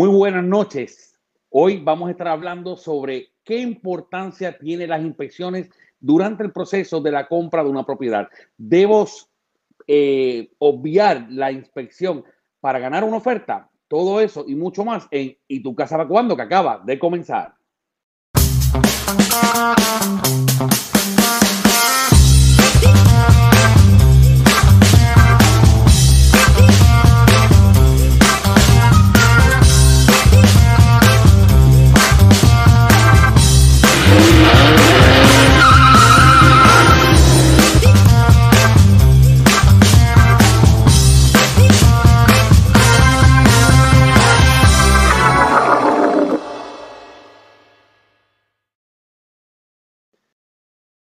Muy buenas noches. Hoy vamos a estar hablando sobre qué importancia tienen las inspecciones durante el proceso de la compra de una propiedad. Debo eh, obviar la inspección para ganar una oferta. Todo eso y mucho más en ¿Y tu casa va cuando? que acaba de comenzar.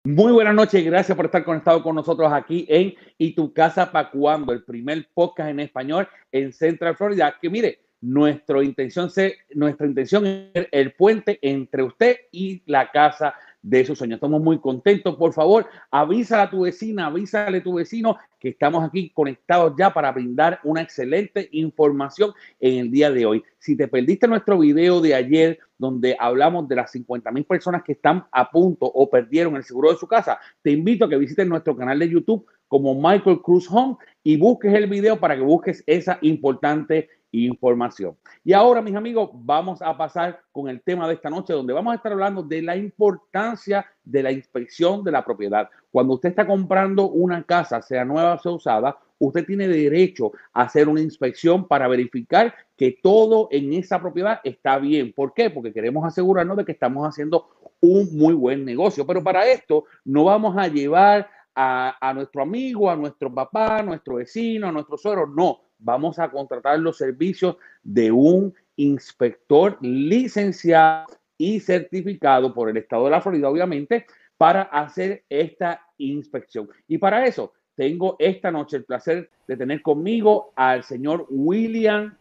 Muy buenas noches, gracias por estar conectado con nosotros aquí en Y tu casa para cuando, el primer podcast en español en Central Florida. Que mire, nuestra intención, nuestra intención es el puente entre usted y la casa de sus sueños. Estamos muy contentos. Por favor, avísale a tu vecina, avísale a tu vecino que estamos aquí conectados ya para brindar una excelente información en el día de hoy. Si te perdiste nuestro video de ayer, donde hablamos de las 50 mil personas que están a punto o perdieron el seguro de su casa, te invito a que visites nuestro canal de YouTube como Michael Cruz Home y busques el video para que busques esa importante información. Y ahora, mis amigos, vamos a pasar con el tema de esta noche, donde vamos a estar hablando de la importancia de la inspección de la propiedad. Cuando usted está comprando una casa, sea nueva o sea usada, usted tiene derecho a hacer una inspección para verificar que todo en esa propiedad está bien. ¿Por qué? Porque queremos asegurarnos de que estamos haciendo un muy buen negocio. Pero para esto no vamos a llevar a, a nuestro amigo, a nuestro papá, a nuestro vecino, a nuestro suegro. No, vamos a contratar los servicios de un inspector licenciado y certificado por el Estado de la Florida, obviamente, para hacer esta inspección. Y para eso tengo esta noche el placer de tener conmigo al señor William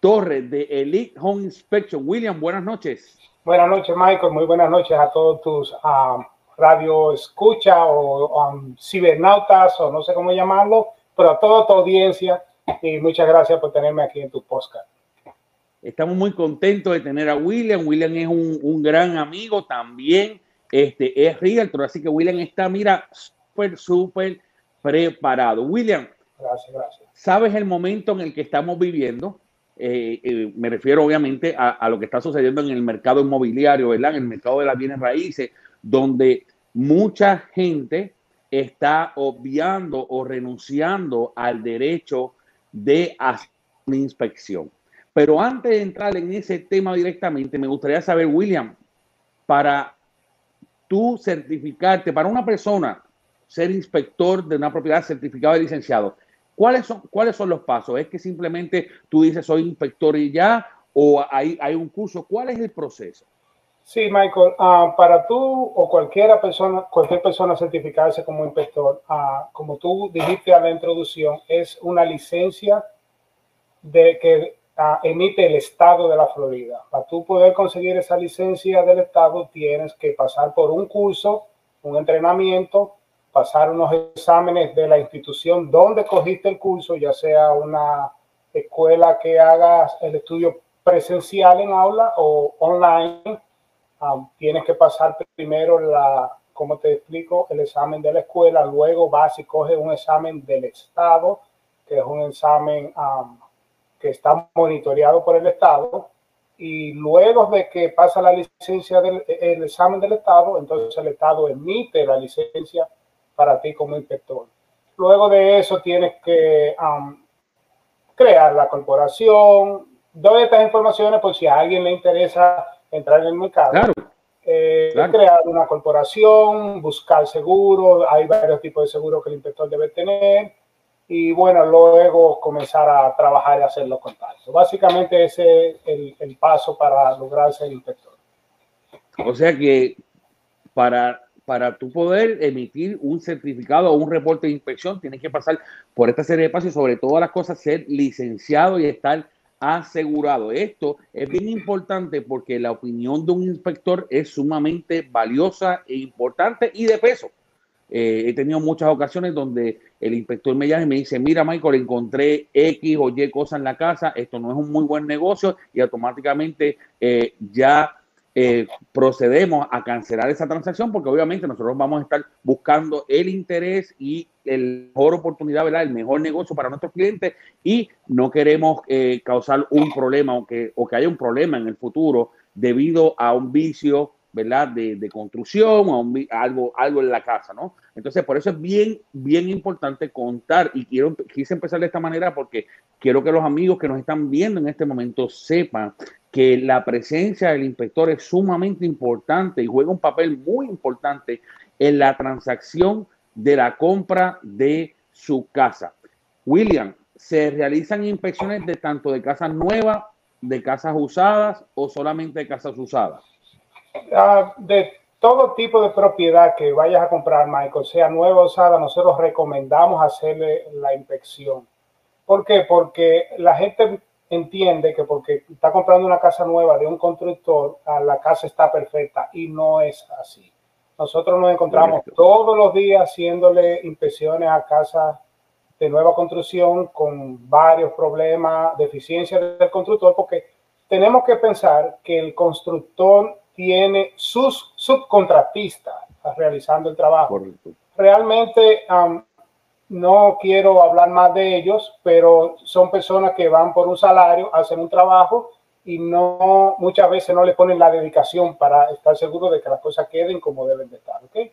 Torres de Elite Home Inspection. William, buenas noches. Buenas noches, Michael. Muy buenas noches a todos tus um, radio escucha o um, cibernautas o no sé cómo llamarlo, pero a toda tu audiencia y muchas gracias por tenerme aquí en tu podcast. Estamos muy contentos de tener a William. William es un, un gran amigo también. Este es realtor, así que William está, mira, súper, súper preparado. William, gracias, gracias. ¿Sabes el momento en el que estamos viviendo? Eh, eh, me refiero obviamente a, a, lo que está sucediendo en el mercado inmobiliario, ¿verdad? En el mercado de las bienes raíces, donde mucha gente está obviando o renunciando al derecho de hacer una inspección. Pero antes de entrar en ese tema directamente, me gustaría saber, William, para tú certificarte, para una persona ser inspector de una propiedad certificado de licenciado, ¿cuáles son, ¿cuáles son los pasos? ¿Es que simplemente tú dices soy inspector y ya? ¿O hay, hay un curso? ¿Cuál es el proceso? Sí, Michael, uh, para tú o cualquier persona, cualquier persona certificarse como inspector, uh, como tú dijiste a la introducción, es una licencia de que uh, emite el estado de la Florida. Para tú poder conseguir esa licencia del estado, tienes que pasar por un curso, un entrenamiento, pasar unos exámenes de la institución donde cogiste el curso, ya sea una escuela que hagas el estudio presencial en aula o online Um, tienes que pasar primero la, como te explico, el examen de la escuela, luego vas y coges un examen del Estado, que es un examen um, que está monitoreado por el Estado, y luego de que pasa la licencia del el examen del Estado, entonces el Estado emite la licencia para ti como inspector. Luego de eso tienes que um, crear la corporación. Doy estas informaciones por si a alguien le interesa entrar en el mercado. Eh, crear una corporación, buscar seguros, hay varios tipos de seguros que el inspector debe tener y bueno, luego comenzar a trabajar y hacer los contactos. Básicamente ese es el, el paso para lograr ser inspector. O sea que para, para tu poder emitir un certificado o un reporte de inspección, tienes que pasar por esta serie de pasos y sobre todas las cosas ser licenciado y estar asegurado. Esto es bien importante porque la opinión de un inspector es sumamente valiosa e importante y de peso. Eh, he tenido muchas ocasiones donde el inspector me llama y me dice, mira Michael, encontré X o Y cosas en la casa, esto no es un muy buen negocio y automáticamente eh, ya eh, procedemos a cancelar esa transacción porque obviamente nosotros vamos a estar buscando el interés y el mejor oportunidad, ¿verdad? El mejor negocio para nuestros clientes y no queremos causar un problema o que, o que haya un problema en el futuro debido a un vicio ¿verdad? De, de construcción o algo, algo en la casa, ¿no? Entonces, por eso es bien, bien importante contar y quiero, quise empezar de esta manera porque quiero que los amigos que nos están viendo en este momento sepan que la presencia del inspector es sumamente importante y juega un papel muy importante en la transacción de la compra de su casa. William, ¿se realizan inspecciones de tanto de casas nuevas, de casas usadas o solamente de casas usadas? Ah, de todo tipo de propiedad que vayas a comprar, Michael, sea nueva o usada, nosotros recomendamos hacerle la inspección. ¿Por qué? Porque la gente entiende que porque está comprando una casa nueva de un constructor, ah, la casa está perfecta y no es así. Nosotros nos encontramos todos los días haciéndole inspecciones a casas de nueva construcción con varios problemas, deficiencias del constructor, porque tenemos que pensar que el constructor tiene sus subcontratistas realizando el trabajo. Realmente no quiero hablar más de ellos, pero son personas que van por un salario, hacen un trabajo y no muchas veces no le ponen la dedicación para estar seguro de que las cosas queden como deben de estar. ¿okay?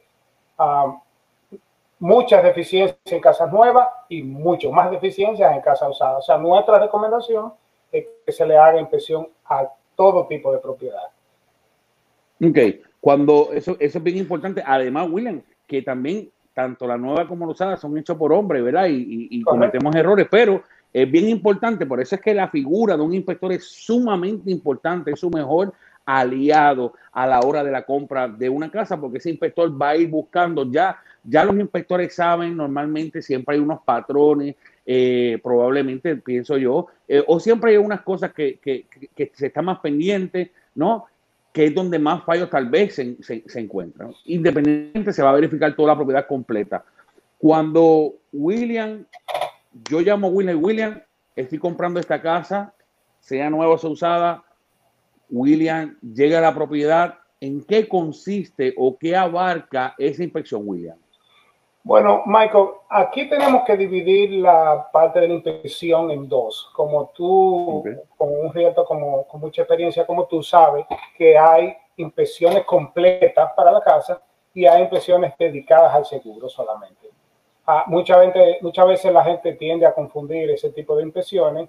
muchas deficiencias en casas nuevas y mucho más deficiencias en casas usadas. O sea, nuestra recomendación es que se le haga inspección a todo tipo de propiedad. Ok, cuando eso, eso es bien importante. Además, William, que también tanto la nueva como la usada son hechos por hombres, ¿verdad? Y, y, cometemos errores, pero es bien importante, por eso es que la figura de un inspector es sumamente importante, es su mejor aliado a la hora de la compra de una casa, porque ese inspector va a ir buscando ya, ya los inspectores saben normalmente siempre hay unos patrones, eh, probablemente pienso yo, eh, o siempre hay unas cosas que, que, que, se están más pendientes, ¿no? Que es donde más fallos tal vez se, se, encuentran. Independientemente, se va a verificar toda la propiedad completa. Cuando William, yo llamo William, William, estoy comprando esta casa, sea nueva o sea usada, William llega a la propiedad, ¿en qué consiste o qué abarca esa inspección, William? Bueno, Michael, aquí tenemos que dividir la parte de la inspección en dos. Como tú, como un reto, como, con mucha experiencia, como tú sabes, que hay inspecciones completas para la casa y hay inspecciones dedicadas al seguro solamente. Ah, mucha gente, muchas veces la gente tiende a confundir ese tipo de inspecciones.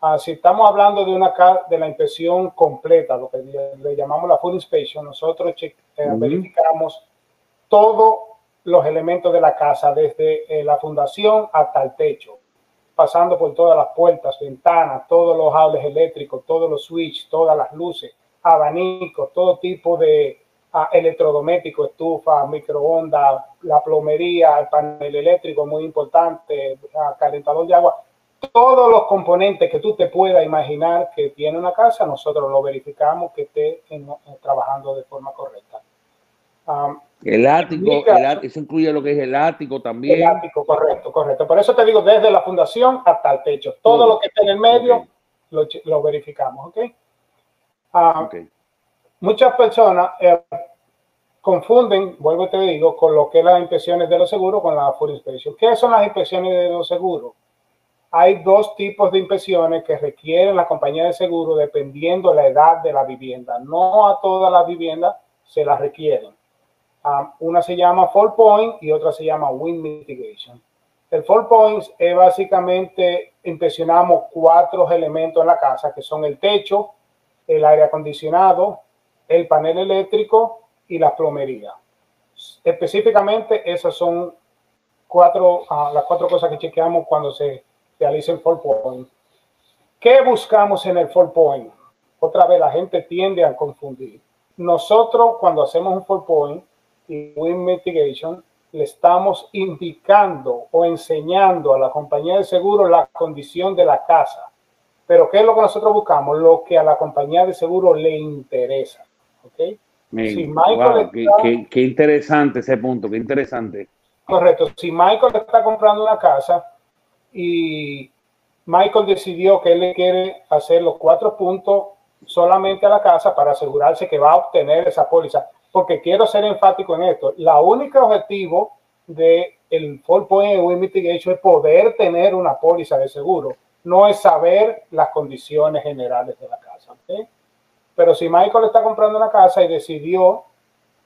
Ah, si estamos hablando de una de la inspección completa, lo que le, llamamos la full inspection, nosotros eh, verificamos todo los elementos de la casa, desde eh, la fundación hasta el techo, pasando por todas las puertas, ventanas, todos los cables eléctricos, todos los switches, todas las luces, abanicos, todo tipo de uh, electrodoméstico, estufa, microondas, la plomería, el panel eléctrico, muy importante, uh, calentador de agua, todos los componentes que tú te puedas imaginar que tiene una casa, nosotros lo verificamos que esté trabajando de forma correcta. Um, el ático, eso incluye lo que es el ático también. El ático, correcto, correcto. Por eso te digo, desde la fundación hasta el techo. Todo lo que está en el medio lo, verificamos, ah, ¿ok? Muchas personas eh, confunden, vuelvo y te digo, con lo que es las inspecciones de los seguros con la full inspection. ¿Qué son las inspecciones de los seguros? Hay dos tipos de inspecciones que requieren la compañía de seguro dependiendo de la edad de la vivienda. No a todas las viviendas se las requieren Um, una se llama Fall Point y otra se llama Wind Mitigation. El Fall Point es básicamente inspeccionamos cuatro elementos en la casa, que son el techo, el aire acondicionado, el panel eléctrico y la plomería. Específicamente, esas son cuatro, uh, las cuatro cosas que chequeamos cuando se realiza el Fall Point. ¿Qué buscamos en el Fall Point? Otra vez, la gente tiende a confundir. Nosotros, cuando hacemos un Fall Point, y Win Mitigation, le estamos indicando o enseñando a la compañía de seguro la condición de la casa. Pero ¿qué es lo que nosotros buscamos? Lo que a la compañía de seguro le interesa. ¿okay? qué, interesante ese punto, qué interesante. Correcto. Si Michael está comprando una casa y Michael decidió que él le quiere hacer los cuatro puntos solamente a la casa para asegurarse que va a obtener esa póliza. Porque quiero ser enfático en esto. La única objetivo de el Fall Point Win Mitigation es poder tener una póliza de seguro. No es saber las condiciones generales de la casa. Pero si Michael está comprando una casa y decidió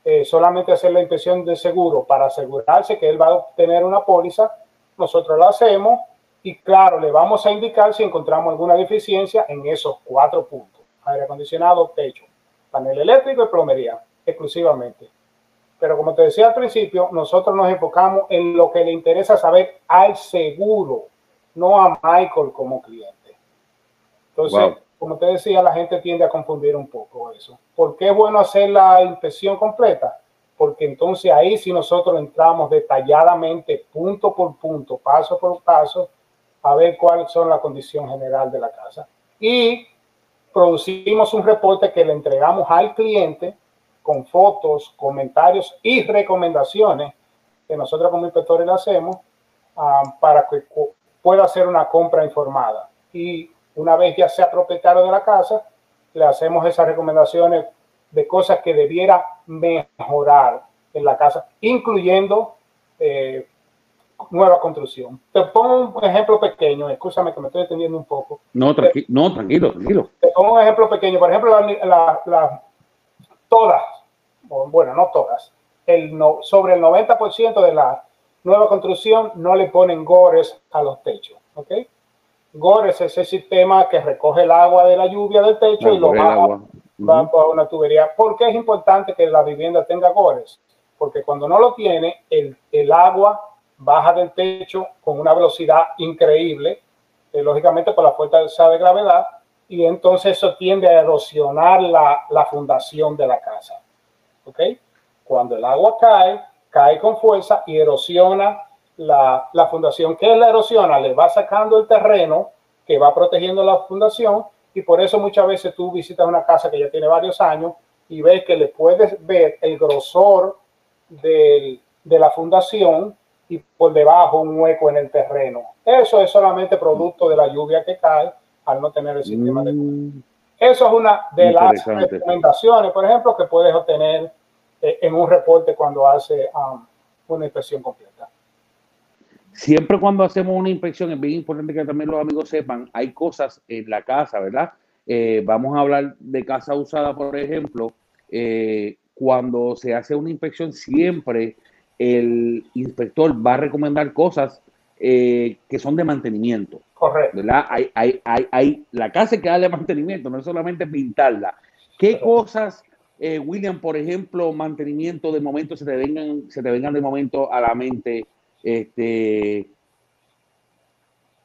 eh, solamente hacer la inspección de seguro para asegurarse que él va a obtener una póliza, nosotros la hacemos y claro, le vamos a indicar si encontramos alguna deficiencia en esos cuatro puntos. Aire acondicionado, techo, panel eléctrico y plomería, exclusivamente. Pero como te decía al principio, nosotros nos enfocamos en lo que le interesa saber al seguro, no a Michael como cliente. Entonces, como te decía, la gente tiende a confundir un poco eso. ¿Por qué es bueno hacer la inspección completa? Porque entonces ahí si nosotros entramos detalladamente, punto por punto, paso por paso, a ver cuáles son las condiciones general de la casa. Y producimos un reporte que le entregamos al cliente con fotos, comentarios y recomendaciones que nosotros como inspectores le hacemos ah, para que pueda hacer una compra informada. Y una vez ya sea propietario de la casa, le hacemos esas recomendaciones de cosas que debiera mejorar en la casa, incluyendo eh, nueva construcción. Te pongo un ejemplo pequeño, escúchame que me estoy entendiendo un poco. No, no tranquilo, tranquilo. Te pongo un ejemplo pequeño, por ejemplo, la, todas, bueno, no todas, el no, sobre el 90% de la nueva construcción no le ponen gores a los techos, ¿ok? Gores es ese sistema que recoge el agua de la lluvia del techo y lo baja, va a una tubería. ¿Por qué es importante que la vivienda tenga gores? Porque cuando no lo tiene, el, el agua baja del techo con una velocidad increíble, eh, lógicamente por la fuerza de gravedad, y entonces eso tiende a erosionar la, la fundación de la casa. ¿Ok? Cuando el agua cae, cae con fuerza y erosiona la, la fundación. ¿Qué es la erosiona? Le va sacando el terreno que va protegiendo la fundación y por eso muchas veces tú visitas una casa que ya tiene varios años y ves que le puedes ver el grosor del, de la fundación y por debajo un hueco en el terreno. Eso es solamente producto de la lluvia que cae al no tener el sistema de mm. Eso es una de las recomendaciones, por ejemplo, que puedes obtener en un reporte cuando hace um, una inspección completa. Siempre cuando hacemos una inspección, es bien importante que también los amigos sepan, hay cosas en la casa, ¿verdad? Eh, vamos a hablar de casa usada, por ejemplo. Eh, cuando se hace una inspección, siempre el inspector va a recomendar cosas eh, que son de mantenimiento. Correcto. ¿verdad? Hay, hay, hay, hay, la casa que da de mantenimiento, no es solamente pintarla. ¿Qué cosas, eh, William, por ejemplo, mantenimiento de momento se te vengan, se te vengan de momento a la mente? Este,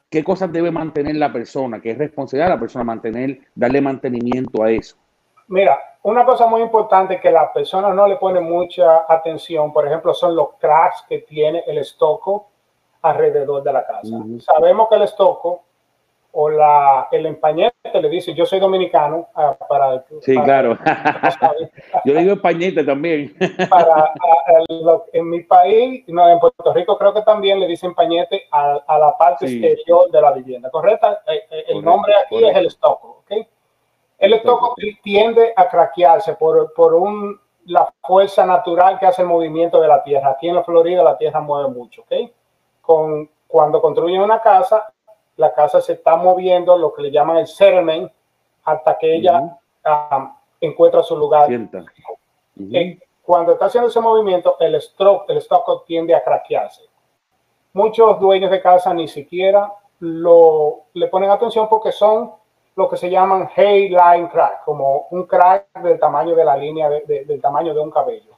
¿Qué cosas debe mantener la persona? ¿Qué es responsabilidad de la persona mantener, darle mantenimiento a eso? Mira, una cosa muy importante que las personas no le ponen mucha atención, por ejemplo, son los cracks que tiene el estoco alrededor de la casa. Sabemos que el estoco o la, el empañete le dice, yo soy dominicano, ah, para... Sí, claro. yo digo empañete también. para, en mi país, no, en Puerto Rico creo que también le dicen empañete a, la parte exterior de la vivienda, ¿correcta? Eh, eh, el nombre aquí es el estoco, ¿ok? El estoco tiende a craquearse por, por un, la fuerza natural que hace el movimiento de la tierra. Aquí en la Florida la tierra mueve mucho, ¿ok? Con, cuando construyen una casa, la casa se está moviendo, lo que le llaman el settlement, hasta que ella ah, encuentra su lugar. Eh, cuando está haciendo ese movimiento, el stroke, el estoco tiende a craquearse. Muchos dueños de casa ni siquiera lo, le ponen atención porque son lo que se llaman line crack, como un crack del tamaño de la línea, del tamaño de un cabello.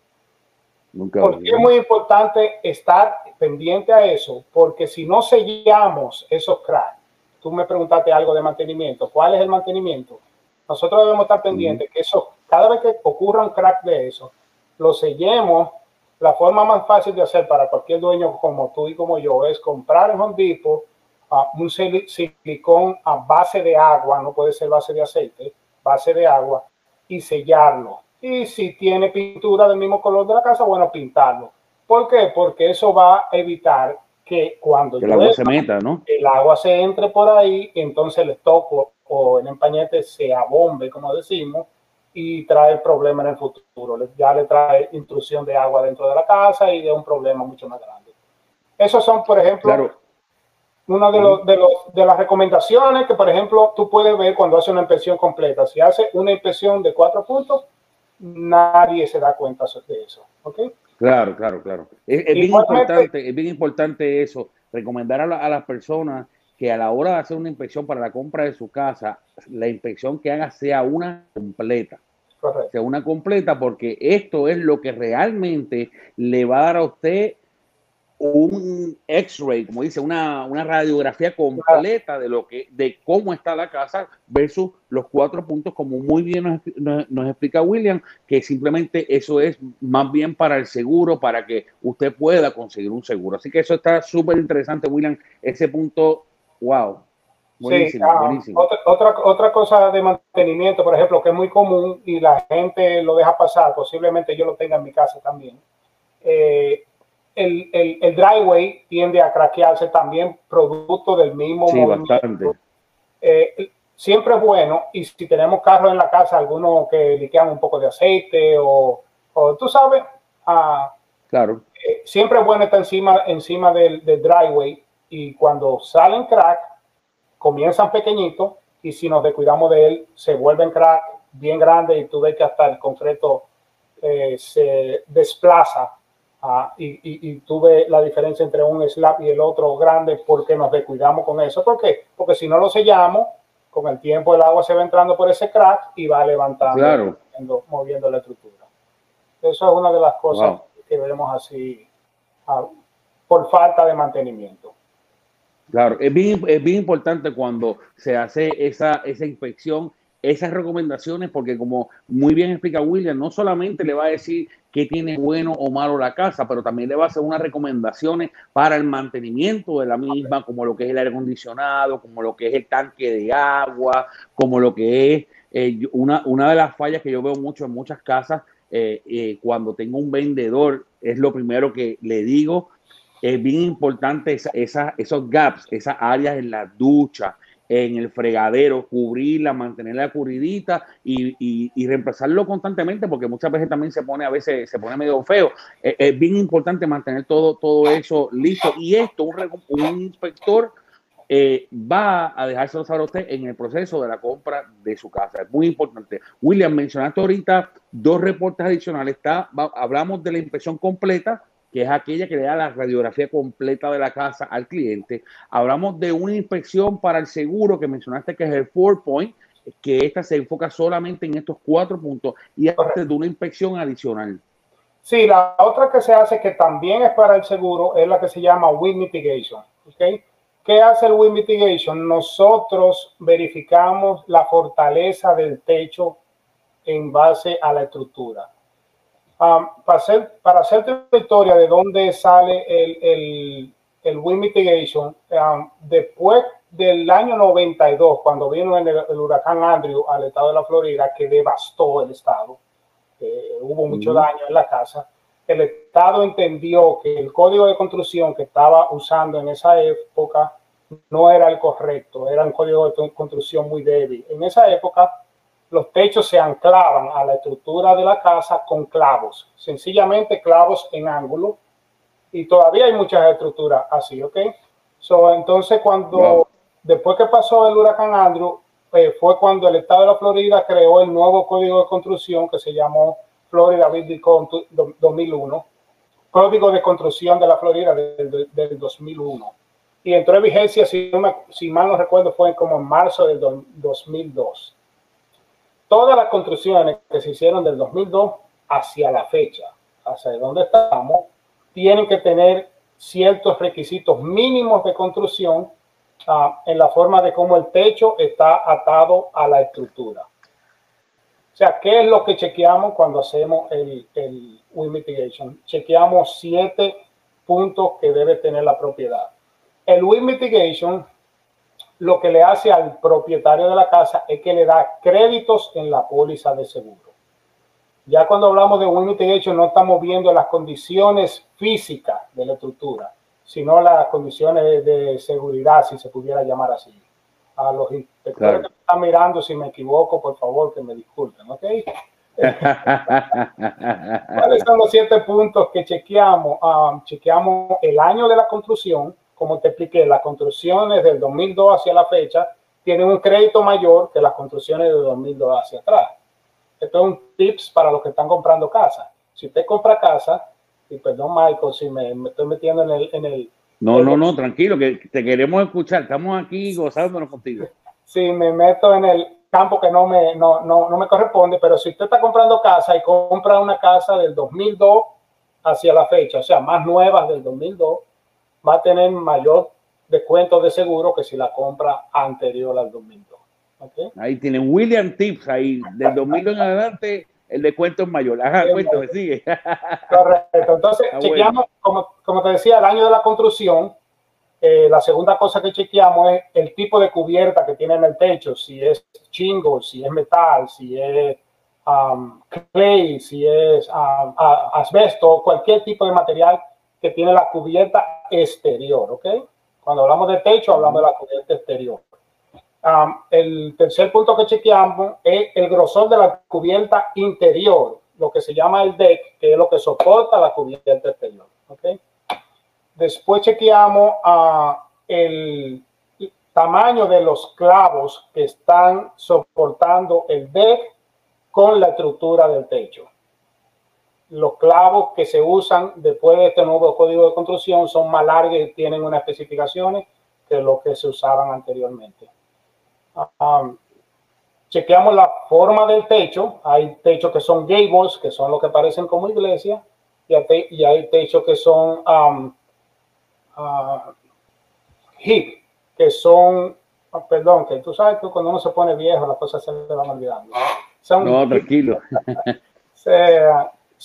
Porque es muy importante estar pendiente a eso, porque si no sellamos esos cracks, tú me preguntaste algo de mantenimiento, ¿cuál es el mantenimiento? Nosotros debemos estar pendientes que eso, cada vez que ocurra un crack de eso, lo sellemos. La forma más fácil de hacer para cualquier dueño como tú y como yo es comprar en Home Depot un silicón a base de agua, no puede ser base de aceite, base de agua, y sellarlo. Y si tiene pintura del mismo color de la casa, bueno, pintarlo. ¿Por qué? Porque eso va a evitar que cuando el agua se meta, ¿no? El agua se entre por ahí, y entonces el estoco o el empañete se abombe, como decimos, y trae problema en el futuro. Ya le trae intrusión de agua dentro de la casa y de un problema mucho más grande. Esos son, por ejemplo, una de, los, de, los, de las recomendaciones que, por ejemplo, tú puedes ver cuando hace una inspección completa. Si hace una inspección de cuatro puntos, nadie se da cuenta de eso. ¿Ok? Claro, claro, claro. Es, bien importante, es bien importante eso, recomendar a, las personas que a la hora de hacer una inspección para la compra de su casa, la inspección que haga sea una completa. Sea una completa porque esto es lo que realmente le va a dar a usted un X-ray, como dice, una, radiografía completa de lo que, de cómo está la casa versus los cuatro puntos, como muy bien nos, explica William, que simplemente eso es más bien para el seguro, para que usted pueda conseguir un seguro. Así que eso está súper interesante, William, ese punto, wow. Buenísimo, ah, buenísimo. Otra, otra, otra cosa de mantenimiento, por ejemplo, que es muy común y la gente lo deja pasar, posiblemente yo lo tenga en mi casa también. Eh, el, el, el, driveway tiende a craquearse también producto del mismo sí, movimiento. Eh, siempre es bueno, y si tenemos carros en la casa, algunos que liquean un poco de aceite o, o tú sabes, ah, claro. Eh, siempre es bueno estar encima, encima del, del, driveway y cuando salen crack, comienzan pequeñitos y si nos descuidamos de él, se vuelven crack bien grandes y tú ves que hasta el concreto eh, se desplaza Ah, y, y, tuve la diferencia entre un slab y el otro grande porque nos descuidamos con eso. ¿Por qué? Porque si no lo sellamos, con el tiempo el agua se va entrando por ese crack y va levantando, moviendo, la estructura. Eso es una de las cosas que vemos así ah, por falta de mantenimiento. Claro, es bien, es bien importante cuando se hace esa, esa inspección esas recomendaciones, porque como muy bien explica William, no solamente le va a decir qué tiene bueno o malo la casa, pero también le va a hacer unas recomendaciones para el mantenimiento de la misma, como lo que es el aire acondicionado, como lo que es el tanque de agua, como lo que es eh, una, una de las fallas que yo veo mucho en muchas casas, eh, eh, cuando tengo un vendedor, es lo primero que le digo, es bien importante esa, esos gaps, esas áreas en la ducha, en el fregadero, cubrirla, mantenerla cubridita y, y, reemplazarlo constantemente, porque muchas veces también se pone, a veces se pone medio feo. Es, bien importante mantener todo, todo eso listo. Y esto, un, inspector eh, va a dejárselo saber a usted en el proceso de la compra de su casa. Es muy importante. William, mencionaste ahorita dos reportes adicionales. Está, hablamos de la inspección completa que es aquella que le da la radiografía completa de la casa al cliente. Hablamos de una inspección para el seguro que mencionaste que es el four point, que esta se enfoca solamente en estos cuatro puntos y antes de una inspección adicional. Sí, la otra que se hace que también es para el seguro es la que se llama wind mitigation. ¿okay? ¿Qué hace el wind mitigation? Nosotros verificamos la fortaleza del techo en base a la estructura. Um, para, hacer, para hacerte historia de dónde sale el, el, el wind mitigation, um, después del año 92, cuando vino el, huracán Andrew al estado de la Florida, que devastó el estado, hubo mucho daño en la casa, el estado entendió que el código de construcción que estaba usando en esa época no era el correcto, era un código de construcción muy débil. En esa época, los techos se anclaban a la estructura de la casa con clavos, sencillamente clavos en ángulo. Y todavía hay muchas estructuras así, ¿ok? So, entonces, cuando, después que pasó el huracán Andrew, eh, fue cuando el estado de la Florida creó el nuevo código de construcción que se llamó Florida Building Code 2001, código de construcción de la Florida del, 2001. Y entró en vigencia, si, si mal no recuerdo, fue como en marzo del 2002 todas las construcciones que se hicieron del 2002 hacia la fecha, hacia donde estamos, tienen que tener ciertos requisitos mínimos de construcción ah, en la forma de cómo el techo está atado a la estructura. O sea, ¿qué es lo que chequeamos cuando hacemos el, el wind mitigation? Chequeamos siete puntos que debe tener la propiedad. El wind mitigation lo que le hace al propietario de la casa es que le da créditos en la póliza de seguro. Ya cuando hablamos de wind mitigation no estamos viendo las condiciones físicas de la estructura, sino las condiciones de, seguridad, si se pudiera llamar así. A los inspectores que están mirando, si me equivoco, por favor, que me disculpen, ¿ok? ¿Cuáles son los siete puntos que chequeamos? Um, chequeamos el año de la construcción, como te expliqué, las construcciones del 2002 hacia la fecha tienen un crédito mayor que las construcciones del 2002 hacia atrás. Esto es un tips para los que están comprando casa. Si usted compra casa, y perdón Michael, si me, estoy metiendo en el... En el no, no, no, tranquilo, que te queremos escuchar. Estamos aquí gozándonos contigo. Si me meto en el campo que no me, no, no, no me corresponde, pero si usted está comprando casa y compra una casa del 2002 hacia la fecha, o sea, más nuevas del 2002, va a tener mayor descuento de seguro que si la compra anterior al 2002. Ahí tienen William Tips, ahí del 2000 en adelante el descuento es mayor. Ajá, cuéntame, sigue. Correcto. Entonces, chequeamos, como, como, te decía, el año de la construcción. Eh, la segunda cosa que chequeamos es el tipo de cubierta que tiene en el techo, si es chingo, si es metal, si es um, clay, si es um, asbesto, cualquier tipo de material que tiene la cubierta exterior, ¿ok? Cuando hablamos de techo, hablamos de la cubierta exterior el tercer punto que chequeamos es el grosor de la cubierta interior, lo que se llama el deck, que es lo que soporta la cubierta exterior. ¿okay? Después chequeamos el tamaño de los clavos que están soportando el deck con la estructura del techo. Los clavos que se usan después de este nuevo código de construcción son más largos y tienen unas especificaciones que lo que se usaban anteriormente. Um, chequeamos la forma del techo. Hay techos que son gables, que son los que parecen como iglesia, y hay, techos que son um, uh, hip, que son, ah, perdón, que tú sabes que cuando uno se pone viejo las cosas se le van olvidando. no, tranquilo.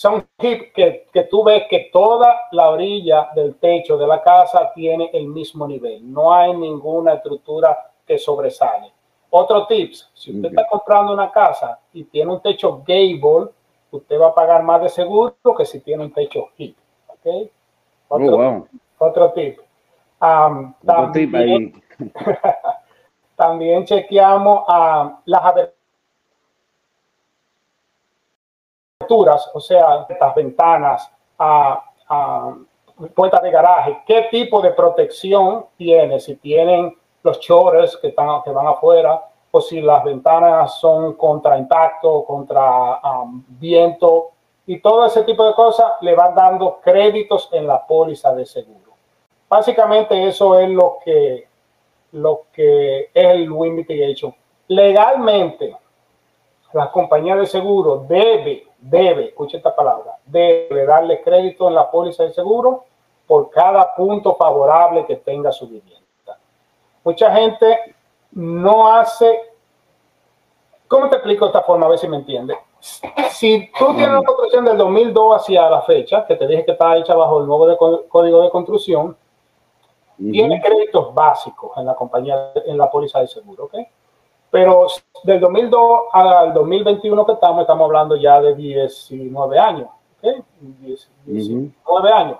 son hip que, que tú ves que toda la orilla del techo de la casa tiene el mismo nivel. No hay ninguna estructura que sobresale. Otro tips, si usted está comprando una casa y tiene un techo gable, usted va a pagar más de seguro que si tiene un techo hip. ¿okay? Oh, otro, tip. también, también, chequeamos las o sea, estas ventanas, puertas de garaje, qué tipo de protección tiene, si tienen los chores que, están, que van afuera, o si las ventanas son contra impacto, contra viento, y todo ese tipo de cosas le van dando créditos en la póliza de seguro. Básicamente eso es lo que, lo que es el wind mitigation. Legalmente, la compañía de seguro debe, debe, escuche esta palabra, debe darle crédito en la póliza de seguro por cada punto favorable que tenga su vivienda mucha gente no hace. ¿Cómo te explico esta forma? A ver si me entiende. Si tú tienes una construcción del 2002 hacia la fecha, que te dije que está hecha bajo el nuevo código de construcción, tiene créditos básicos en la compañía, en la póliza de seguro, ¿ok? Pero del 2002 al 2021 que estamos, estamos hablando ya de 19 años, ¿ok? 19 años.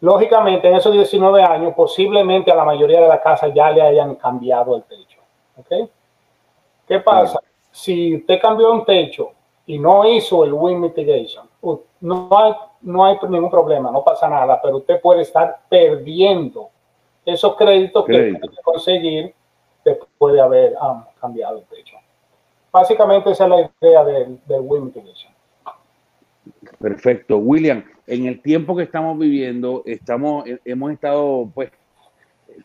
Lógicamente, en esos 19 años, posiblemente a la mayoría de las casas ya le hayan cambiado el techo. ¿Ok? ¿Qué pasa? Si usted cambió un techo y no hizo el wind mitigation, no hay, no hay ningún problema, no pasa nada, pero usted puede estar perdiendo esos créditos que puede conseguir después de haber um, cambiado el techo. Básicamente esa es la idea del, del wind. Perfecto. William, en el tiempo que estamos viviendo, estamos, hemos estado, pues,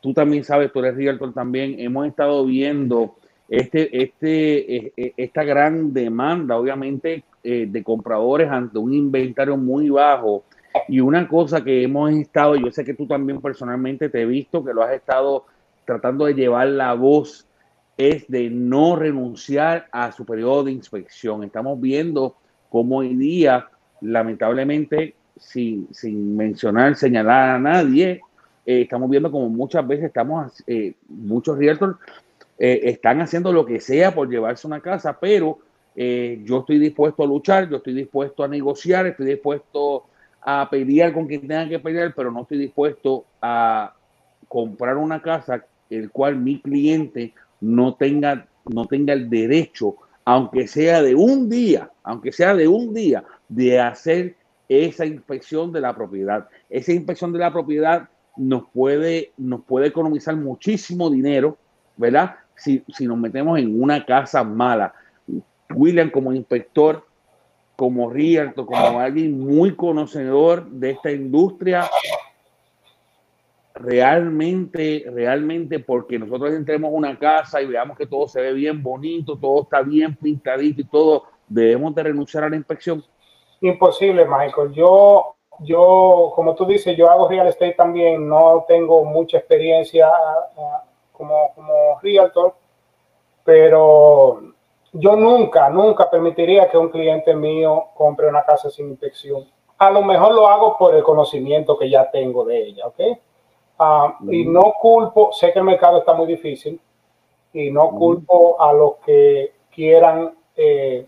tú también sabes, tú eres realtor también, hemos estado viendo este, este, e, e, esta gran demanda, obviamente, eh, de compradores ante un inventario muy bajo. Y una cosa que hemos estado, yo sé que tú también personalmente te he visto que lo has estado tratando de llevar la voz, es de no renunciar a su periodo de inspección. Estamos viendo cómo hoy día lamentablemente, sin, sin mencionar, señalar a nadie, eh, estamos viendo como muchas veces estamos, eh, muchos realtors eh, están haciendo lo que sea por llevarse una casa, pero yo estoy dispuesto a luchar, yo estoy dispuesto a negociar, estoy dispuesto a pelear con quien tenga que pelear, pero no estoy dispuesto a comprar una casa el cual mi cliente no tenga, no tenga el derecho, aunque sea de un día, aunque sea de un día, de hacer esa inspección de la propiedad. Esa inspección de la propiedad nos puede, nos puede economizar muchísimo dinero, ¿verdad? Si, si nos metemos en una casa mala. William como inspector, como realtor, como alguien muy conocedor de esta industria, realmente, realmente, porque nosotros entremos a una casa y veamos que todo se ve bien bonito, todo está bien pintadito y todo, debemos de renunciar a la inspección. Imposible, Michael. Yo, yo, como tú dices, yo hago real estate también, no tengo mucha experiencia uh, como, como realtor, pero yo nunca, nunca permitiría que un cliente mío compre una casa sin inspección. A lo mejor lo hago por el conocimiento que ya tengo de ella, ¿ok? Ah, y no culpo, sé que el mercado está muy difícil y no culpo a los que quieran eh,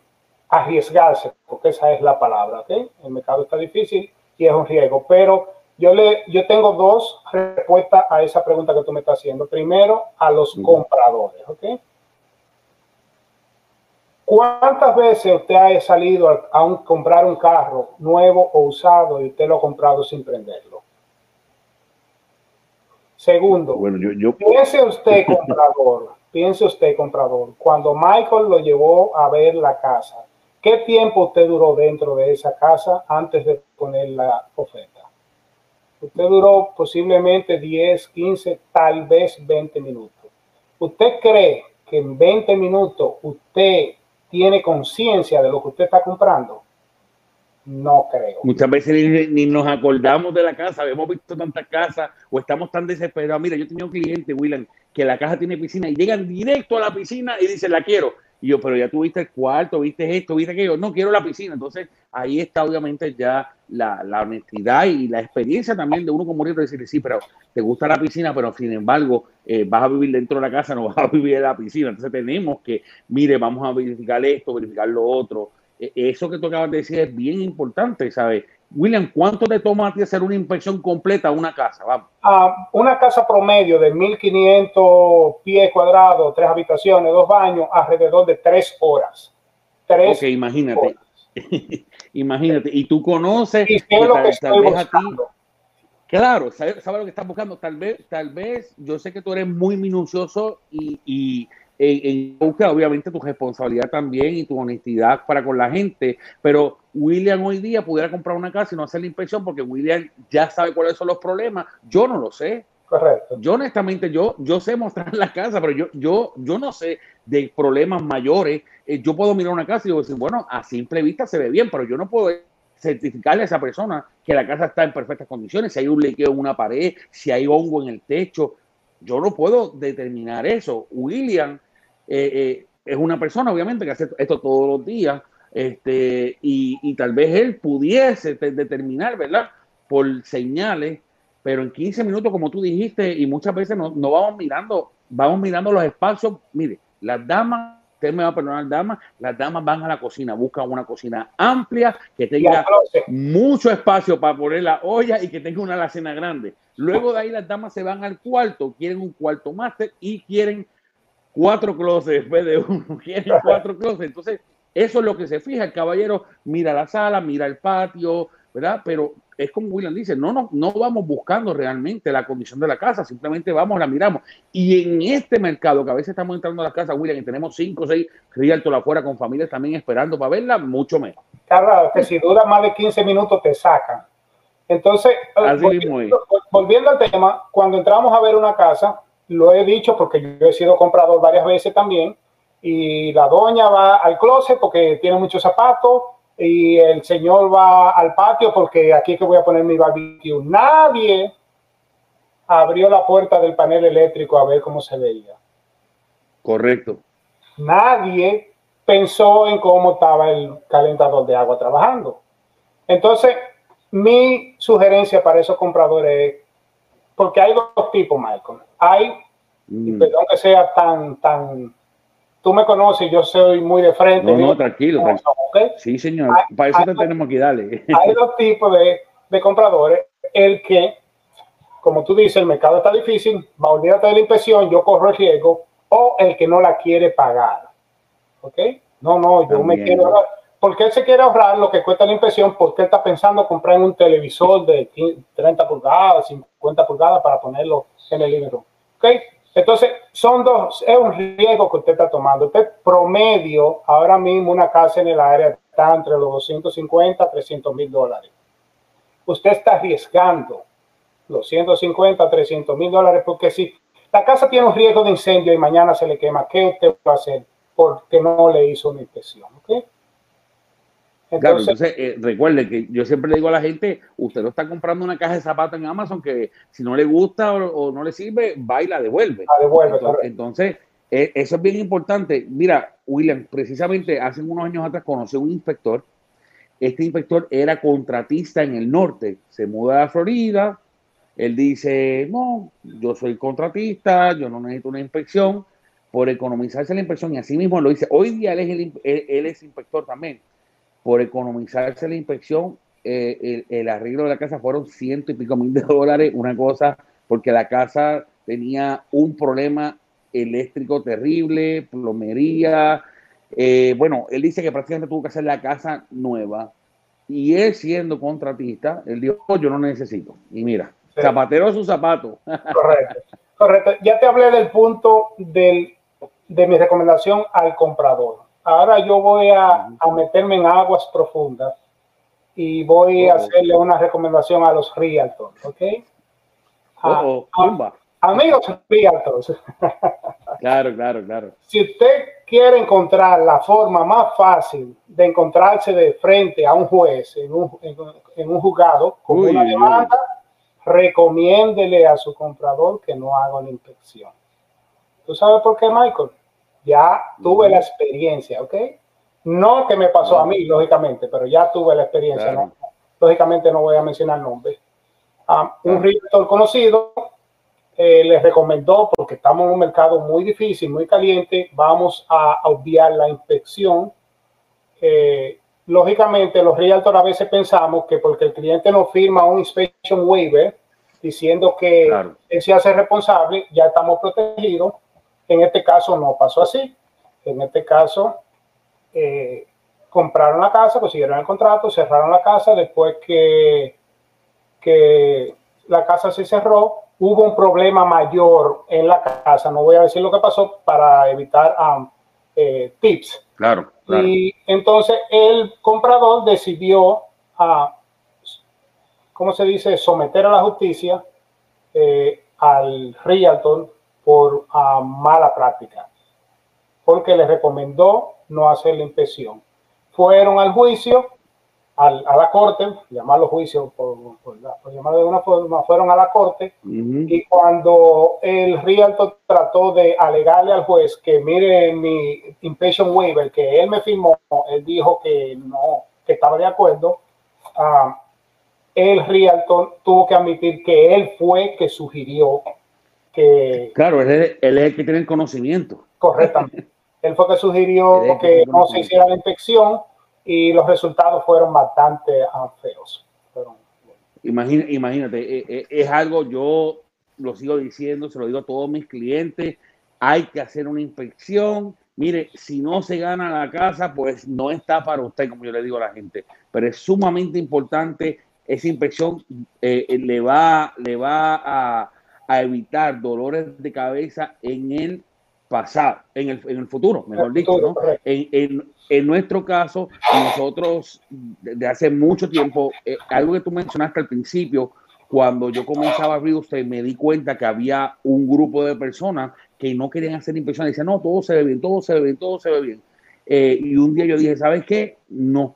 arriesgarse, porque esa es la palabra, ¿ok? El mercado está difícil y es un riesgo, pero yo, le, yo tengo dos respuestas a esa pregunta que tú me estás haciendo. Primero, a los compradores, ¿ok? ¿Cuántas veces usted ha salido a, comprar un carro nuevo o usado y usted lo ha comprado sin prenderlo? Segundo, bueno, yo, piense usted comprador, piense usted comprador, cuando Michael lo llevó a ver la casa, ¿qué tiempo usted duró dentro de esa casa antes de poner la oferta? Usted duró posiblemente 10, 15, tal vez 20 minutos. ¿Usted cree que en 20 minutos usted tiene conciencia de lo que usted está comprando? No creo. Muchas veces ni, nos acordamos de la casa, hemos visto tantas casas o estamos tan desesperados. Mira, yo tenía un cliente, William, que la casa tiene piscina y llegan directo a la piscina y dicen, la quiero. Y yo, pero ya tuviste el cuarto, viste esto, viste aquello. No, quiero la piscina. Entonces, ahí está obviamente ya la, la honestidad y la experiencia también de uno como de decir, sí, pero te gusta la piscina, pero sin embargo, eh, vas a vivir dentro de la casa, no vas a vivir en la piscina. Entonces, tenemos que, mire, vamos a verificar esto, verificar lo otro. E, eso que tú acabas de decir es bien importante, ¿sabes? William, ¿cuánto te toma a ti hacer una inspección completa a una casa? Vamos. una casa promedio de 1500 pies cuadrados, tres habitaciones, dos baños, alrededor de tres horas. Tres ok, imagínate. imagínate. Y tú conoces. Y lo que estoy Claro, sabes sabe lo que estás buscando. Tal vez, tal vez, yo sé que tú eres muy minucioso y en, obviamente tu responsabilidad también y tu honestidad para con la gente, pero William hoy día pudiera comprar una casa y no hacer la inspección porque William ya sabe cuáles son los problemas, yo no lo sé. Correcto. Yo honestamente, yo, yo sé mostrar la casa, pero yo, yo, yo no sé de problemas mayores. Eh, yo puedo mirar una casa y decir, bueno, a simple vista se ve bien, pero yo no puedo certificarle a esa persona que la casa está en perfectas condiciones, si hay un lequeo en una pared, si hay hongo en el techo, yo no puedo determinar eso. William eh, eh, es una persona, obviamente, que hace esto todos los días, este, y, tal vez él pudiese determinar, ¿verdad? Por señales, pero en 15 minutos, como tú dijiste, y muchas veces no, vamos mirando, vamos mirando los espacios. Mire, las damas, usted me va a perdonar, damas, las damas van a la cocina, buscan una cocina amplia, que tenga mucho espacio para poner la olla y que tenga una alacena grande. Luego de ahí las damas se van al cuarto, quieren un cuarto máster y quieren cuatro closets después de uno, quiere cuatro closets. Entonces, eso es lo que se fija. El caballero mira la sala, mira el patio, ¿verdad? Pero es como William dice, no, no, no vamos buscando realmente la condición de la casa, simplemente vamos, la miramos. Y en este mercado, que a veces estamos entrando a la casa, William, y tenemos cinco o seis rialtos afuera con familias también esperando para verla, mucho mejor. Claro, que si dura más de 15 minutos te sacan. Entonces, volviendo, volviendo al tema, cuando entramos a ver una casa, lo he dicho porque yo he sido comprador varias veces también, y la doña va al closet porque tiene muchos zapatos, y el señor va al patio porque aquí es que voy a poner mi barbecue. Nadie abrió la puerta del panel eléctrico a ver cómo se veía. Correcto. Nadie pensó en cómo estaba el calentador de agua trabajando. Entonces, mi sugerencia para esos compradores es porque hay dos tipos, Michael. Hay, y mm. perdón que sea tan, tan, tú me conoces, yo soy muy de frente. No, no, tranquilo. Sí, señor. Para eso te tenemos que darle. Hay dos tipos de, de, compradores. El que, como tú dices, el mercado está difícil, va a olvidarte de la impresión, yo corro el riesgo, o el que no la quiere pagar. ¿Ok? No, no, yo me quiero ahorrar. Porque él se quiere ahorrar lo que cuesta la impresión, porque él está pensando comprar un televisor de 30 pulgadas, 50 pulgadas para ponerlo en el living room. ¿Ok? Entonces, son dos, es un riesgo que usted está tomando. Usted promedio, ahora mismo una casa en el área está entre los 250 a 300 mil dólares. Usted está arriesgando los 150 300 mil dólares porque si la casa tiene un riesgo de incendio y mañana se le quema, ¿qué usted va a hacer? Porque no le hizo una inspección. Claro, entonces eh, recuerde que yo siempre le digo a la gente, usted no está comprando una caja de zapatos en Amazon que si no le gusta o, no le sirve, va y la devuelve. La devuelve, entonces, e, eso es bien importante. Mira, William, precisamente hace unos años atrás conocí a un inspector. Este inspector era contratista en el norte, se muda a Florida. Él dice, no, yo soy contratista, yo no necesito una inspección por economizarse la inspección y así mismo lo dice. Hoy día él es, él es inspector también por economizarse la inspección, eh, el, arreglo de la casa fueron ciento y pico mil de dólares, una cosa, porque la casa tenía un problema eléctrico terrible, plomería. Eh, bueno, él dice que prácticamente tuvo que hacer la casa nueva. Y él siendo contratista, él dijo, oh, yo no necesito. Y mira, zapatero a su zapato. Correcto, correcto. Ya te hablé del punto del, de mi recomendación al comprador. Ahora yo voy a, meterme en aguas profundas y voy a oh. hacerle una recomendación a los realtors, ¿ok? Oh, oh, amigos realtors. Claro, claro, claro. Si usted quiere encontrar la forma más fácil de encontrarse de frente a un juez en un, en, un juzgado con una demanda, recomiéndele a su comprador que no haga una inspección. ¿Tú sabes por qué, Michael? Ya tuve la experiencia, ¿ok? No que me pasó a mí, lógicamente, pero ya tuve la experiencia. Lógicamente no voy a mencionar nombres. Ah, un realtor conocido eh, les recomendó, porque estamos en un mercado muy difícil, muy caliente, vamos a obviar la inspección. Eh, lógicamente, los realtors a veces pensamos que porque el cliente no firma un inspection waiver diciendo que él se hace responsable, ya estamos protegidos en este caso no pasó así. En este caso, eh, compraron la casa, consiguieron el contrato, cerraron la casa. Después que, que la casa se cerró, hubo un problema mayor en la casa. No voy a decir lo que pasó para evitar um, eh, tips. Claro, Y entonces el comprador decidió, a, ¿cómo se dice?, someter a la justicia eh, al realtor por ah, mala práctica, porque le recomendó no hacer la inspección. Fueron al juicio, a la corte, llamarlo juicio por, llamarlo de una forma, fueron a la corte y cuando el realtor trató de alegarle al juez que mire mi inspection waiver que él me firmó, él dijo que no, que estaba de acuerdo, ah, el realtor tuvo que admitir que él fue que sugirió Claro, él es, el que tiene el conocimiento. Correctamente. él fue que sugirió que, no se hiciera la inspección y los resultados fueron bastante ah, feos. imagínate, eh, eh, es algo, yo lo sigo diciendo, se lo digo a todos mis clientes, hay que hacer una inspección. Mire, si no se gana la casa, pues no está para usted, como yo le digo a la gente. Pero es sumamente importante, esa inspección eh, le, va, le va a, a evitar dolores de cabeza en el pasado, en el, en el futuro, mejor dicho, ¿no? En, en, nuestro caso, nosotros desde hace mucho tiempo, eh, algo que tú mencionaste al principio, cuando yo comenzaba a abrir usted, me di cuenta que había un grupo de personas que no querían hacer inspección, decían, no, todo se ve bien, todo se ve bien, todo se ve bien. Eh, y un día yo dije, ¿sabes qué? No,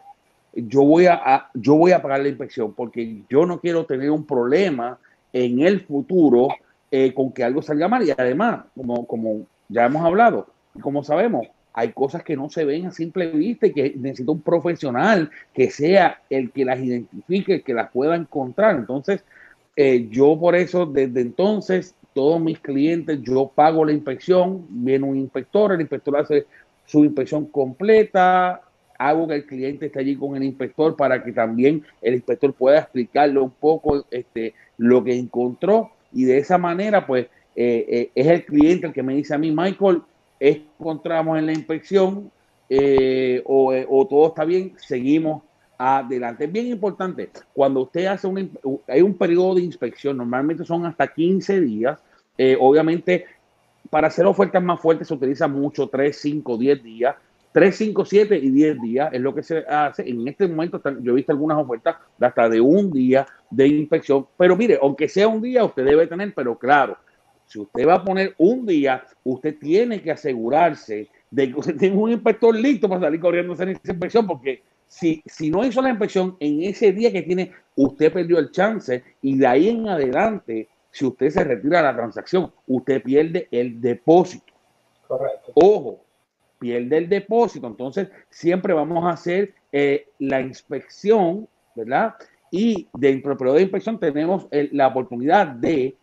yo voy a, yo voy a pagar la inspección porque yo no quiero tener un problema en el futuro eh, con que algo salga mal. Y además, como, como ya hemos hablado, como sabemos, hay cosas que no se ven a simple vista y que necesita un profesional que sea el que las identifique, que las pueda encontrar. Entonces, eh, yo por eso desde entonces todos mis clientes, yo pago la inspección, viene un inspector, el inspector hace su inspección completa, hago que el cliente esté allí con el inspector para que también el inspector pueda explicarle un poco este, lo que encontró y de esa manera pues eh, eh, es el cliente el que me dice a mí, Michael, encontramos en la inspección eh, o, o, todo está bien, seguimos adelante. Es bien importante, cuando usted hace un, hay un periodo de inspección, normalmente son hasta 15 días, obviamente para hacer ofertas más fuertes se utiliza mucho 3, 5, 10 días, 3, 5, 7 y 10 días es lo que se hace. En este momento yo he visto algunas ofertas de hasta de un día de inspección. Pero mire, aunque sea un día, usted debe tener, pero claro, si usted va a poner un día, usted tiene que asegurarse de que usted tenga un inspector listo para salir corriendo a hacer esa inspección, porque si, si no hizo la inspección en ese día que tiene, usted perdió el chance y de ahí en adelante, si usted se retira de la transacción, usted pierde el depósito. Correcto. Ojo, pierde el depósito. Entonces, siempre vamos a hacer eh, la inspección, ¿verdad? Y dentro del periodo de inspección tenemos la oportunidad de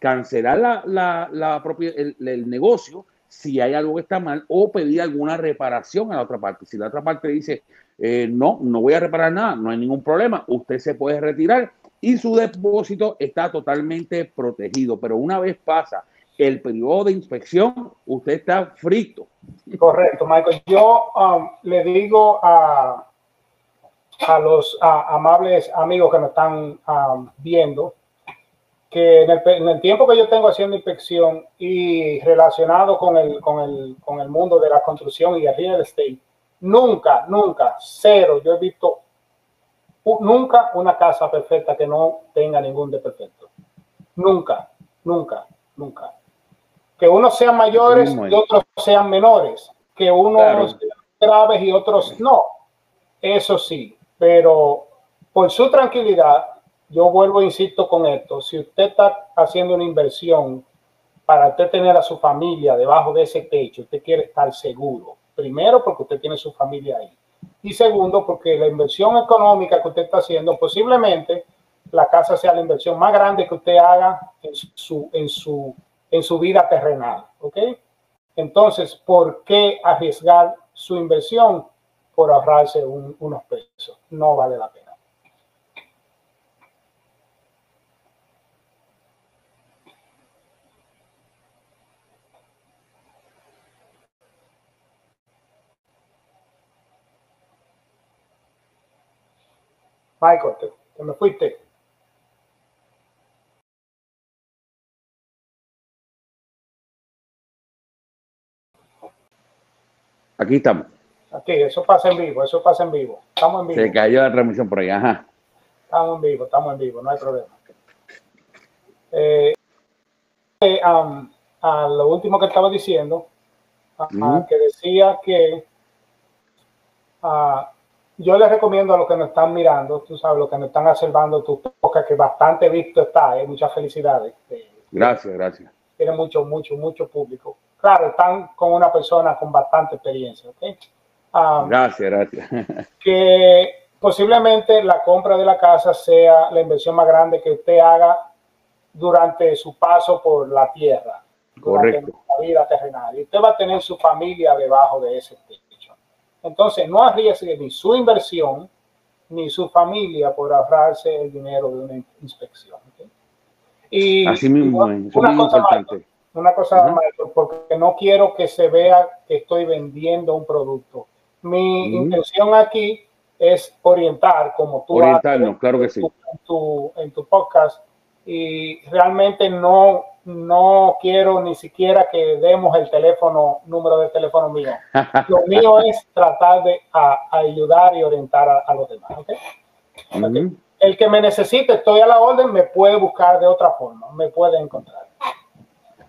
cancelar la, la, la propia, el, negocio si hay algo que está mal o pedir alguna reparación a la otra parte. Si la otra parte dice, eh, no, no voy a reparar nada, no hay ningún problema, usted se puede retirar y su depósito está totalmente protegido. Pero una vez pasa el periodo de inspección, usted está frito. Correcto, Michael. Yo um, le digo a, a los amables amigos que me están um, viendo que en el, tiempo que yo tengo haciendo inspección y relacionado con el, con, el, con el mundo de la construcción y el real estate, nunca, nunca, cero, yo he visto nunca una casa perfecta que no tenga ningún defecto. Nunca, nunca, nunca que unos sean mayores y otros sean menores, que unos sean graves y otros no. Eso sí, pero por su tranquilidad, yo vuelvo, insisto con esto, si usted está haciendo una inversión para usted tener a su familia debajo de ese techo, usted quiere estar seguro. Primero, porque usted tiene su familia ahí. Y segundo, porque la inversión económica que usted está haciendo, posiblemente la casa sea la inversión más grande que usted haga en su, en su en su vida terrenal. ¿Ok? Entonces, ¿por qué arriesgar su inversión por ahorrarse unos pesos? No vale la pena. Michael, te me fuiste. Aquí estamos. Aquí, eso pasa en vivo, eso pasa en vivo. Estamos en vivo. Se cayó la transmisión por ahí, ajá. Estamos en vivo, estamos en vivo, no hay problema. Eh, eh, a lo último que estaba diciendo, que decía que yo les recomiendo a los que nos están mirando, tú sabes, los que nos están observando tu podcast, que bastante visto está, eh, muchas felicidades. gracias, gracias. Tiene mucho, mucho, mucho público claro, están con una persona con bastante experiencia. ¿okay? Um, gracias, gracias. que posiblemente la compra de la casa sea la inversión más grande que usted haga durante su paso por la tierra. Correcto. La vida terrenal. Y usted va a tener su familia debajo de ese techo. Entonces, no arriesgue ni su inversión ni su familia por ahorrarse el dinero de una inspección. Y Así mismo, una, cosa importante una cosa, porque no quiero que se vea que estoy vendiendo un producto. Mi intención aquí es orientar, como tú Orientarnos, claro que sí. En tu, en tu podcast, y realmente no, no quiero ni siquiera que demos el teléfono, número de teléfono mío. Lo mío es tratar de ayudar y orientar a, los demás. El que me necesite, estoy a la orden, me puede buscar de otra forma, me puede encontrar.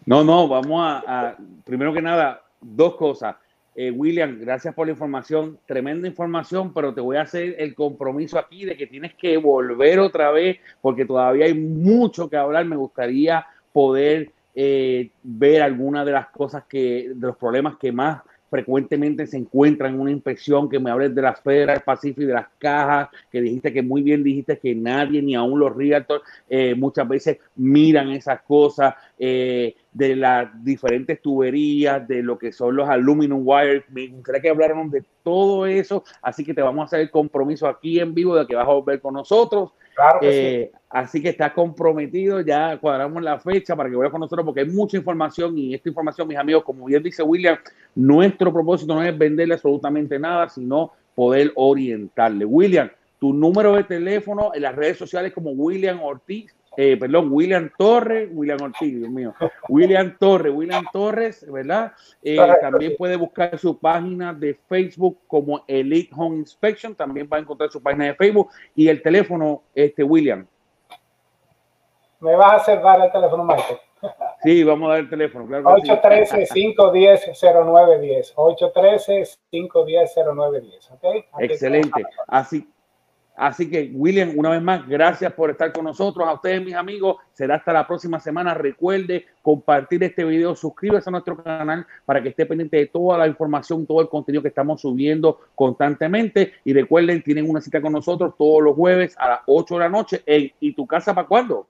No, no, vamos a, primero que nada, dos cosas. Eh, William, gracias por la información, tremenda información, pero te voy a hacer el compromiso aquí de que tienes que volver otra vez porque todavía hay mucho que hablar. Me gustaría poder eh, ver algunas de las cosas que, de los problemas que más frecuentemente se encuentran en una inspección, que me hables de las Federal Pacific, de las cajas, que dijiste que muy bien dijiste que nadie, ni aún los realtors, eh, muchas veces miran esas cosas. Eh, de las diferentes tuberías, de lo que son los aluminum wires. Me gustaría que hablaran de todo eso, así que te vamos a hacer el compromiso aquí en vivo de que vas a volver con nosotros. Claro que sí. Eh, así que estás comprometido, ya cuadramos la fecha para que vuelvas con nosotros porque hay mucha información y esta información, mis amigos, como bien dice William, nuestro propósito no es venderle absolutamente nada, sino poder orientarle. William, tu número de teléfono en las redes sociales como William Ortiz, eh, perdón, William Torres, William Ortiz, Dios mío, William Torres, William Torres, ¿verdad? Eh, también puede buscar su página de Facebook como Elite Home Inspection, también va a encontrar su página de Facebook y el teléfono, este William. ¿Me vas a hacer dar el teléfono, Michael? Sí, vamos a dar el teléfono. Claro 813-510-0910. 813-510-0910. ¿okay? Excelente. Así, Así que, William, una vez más, gracias por estar con nosotros. A ustedes, mis amigos, será hasta la próxima semana. Recuerde compartir este video, suscríbase a nuestro canal para que esté pendiente de toda la información, todo el contenido que estamos subiendo constantemente. Y recuerden, tienen una cita con nosotros todos los jueves a las 8 de la noche. ¿Y tu casa para cuándo?